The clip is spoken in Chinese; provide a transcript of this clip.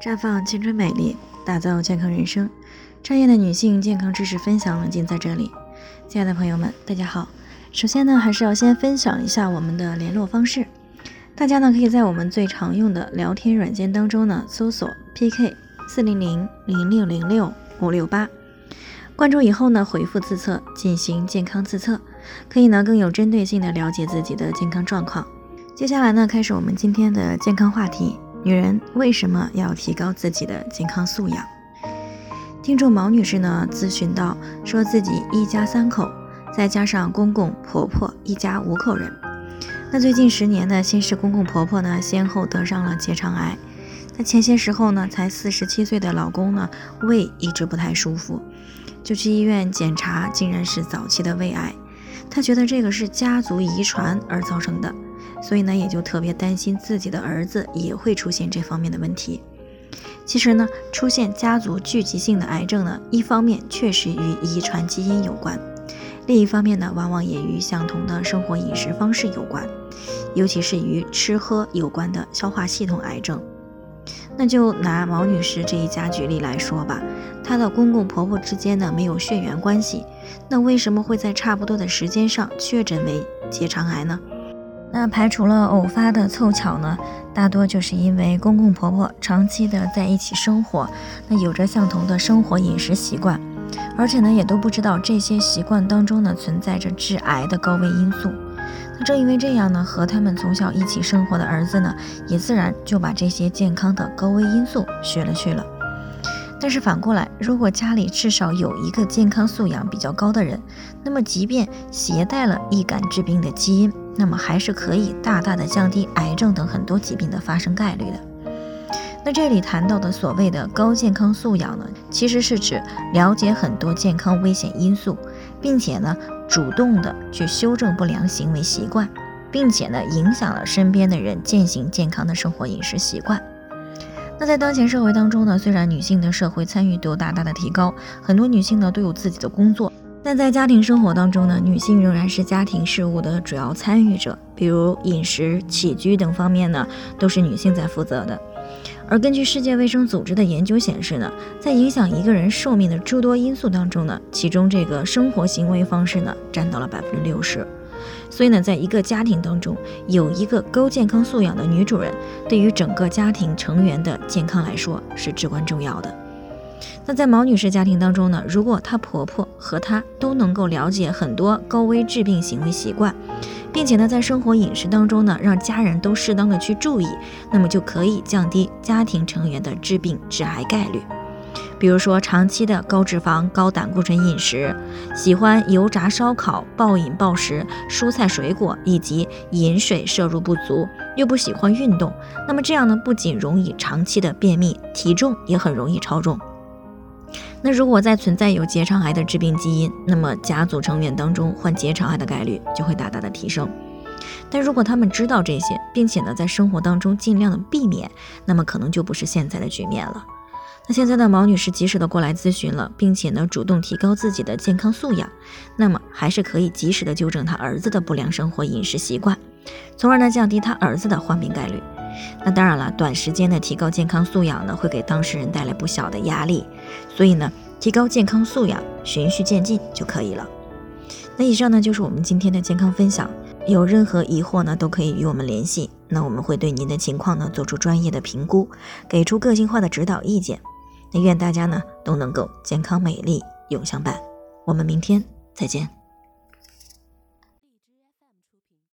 绽放青春美丽，打造健康人生。专业的女性健康知识分享尽在这里。亲爱的朋友们，大家好。首先呢，还是要先分享一下我们的联络方式。大家呢，可以在我们最常用的聊天软件当中呢，搜索 PK 四零零零六零六五六八，关注以后呢，回复自测进行健康自测，可以呢更有针对性的了解自己的健康状况。接下来呢，开始我们今天的健康话题：女人为什么要提高自己的健康素养？听众毛女士呢咨询到，说自己一家三口，再加上公公婆婆，一家五口人。那最近十年呢，先是公公婆婆呢先后得上了结肠癌。那前些时候呢，才四十七岁的老公呢胃一直不太舒服，就去医院检查，竟然是早期的胃癌。她觉得这个是家族遗传而造成的，所以呢也就特别担心自己的儿子也会出现这方面的问题。其实呢，出现家族聚集性的癌症呢，一方面确实与遗传基因有关。另一方面呢，往往也与相同的生活饮食方式有关，尤其是与吃喝有关的消化系统癌症。那就拿毛女士这一家举例来说吧，她的公公婆婆之间呢没有血缘关系，那为什么会在差不多的时间上确诊为结肠癌呢？那排除了偶发的凑巧呢，大多就是因为公公婆婆长期的在一起生活，那有着相同的生活饮食习惯。而且呢，也都不知道这些习惯当中呢存在着致癌的高危因素。那正因为这样呢，和他们从小一起生活的儿子呢，也自然就把这些健康的高危因素学了去了。但是反过来，如果家里至少有一个健康素养比较高的人，那么即便携带了易感致病的基因，那么还是可以大大的降低癌症等很多疾病的发生概率的。那这里谈到的所谓的高健康素养呢，其实是指了解很多健康危险因素，并且呢主动的去修正不良行为习惯，并且呢影响了身边的人践行健康的生活饮食习惯。那在当前社会当中呢，虽然女性的社会参与度大大的提高，很多女性呢都有自己的工作，但在家庭生活当中呢，女性仍然是家庭事务的主要参与者，比如饮食起居等方面呢，都是女性在负责的。而根据世界卫生组织的研究显示呢，在影响一个人寿命的诸多因素当中呢，其中这个生活行为方式呢占到了百分之六十。所以呢，在一个家庭当中有一个高健康素养的女主人，对于整个家庭成员的健康来说是至关重要的。那在毛女士家庭当中呢，如果她婆婆和她都能够了解很多高危致病行为习惯。并且呢，在生活饮食当中呢，让家人都适当的去注意，那么就可以降低家庭成员的致病致癌概率。比如说，长期的高脂肪、高胆固醇饮食，喜欢油炸烧烤、暴饮暴食、蔬菜水果，以及饮水摄入不足，又不喜欢运动，那么这样呢，不仅容易长期的便秘，体重也很容易超重。那如果再存在有结肠癌的致病基因，那么家族成员当中患结肠癌的概率就会大大的提升。但如果他们知道这些，并且呢在生活当中尽量的避免，那么可能就不是现在的局面了。那现在的毛女士及时的过来咨询了，并且呢主动提高自己的健康素养，那么还是可以及时的纠正她儿子的不良生活饮食习惯，从而呢降低他儿子的患病概率。那当然了，短时间的提高健康素养呢，会给当事人带来不小的压力，所以呢，提高健康素养，循序渐进就可以了。那以上呢，就是我们今天的健康分享。有任何疑惑呢，都可以与我们联系。那我们会对您的情况呢，做出专业的评估，给出个性化的指导意见。那愿大家呢，都能够健康美丽永相伴。我们明天再见。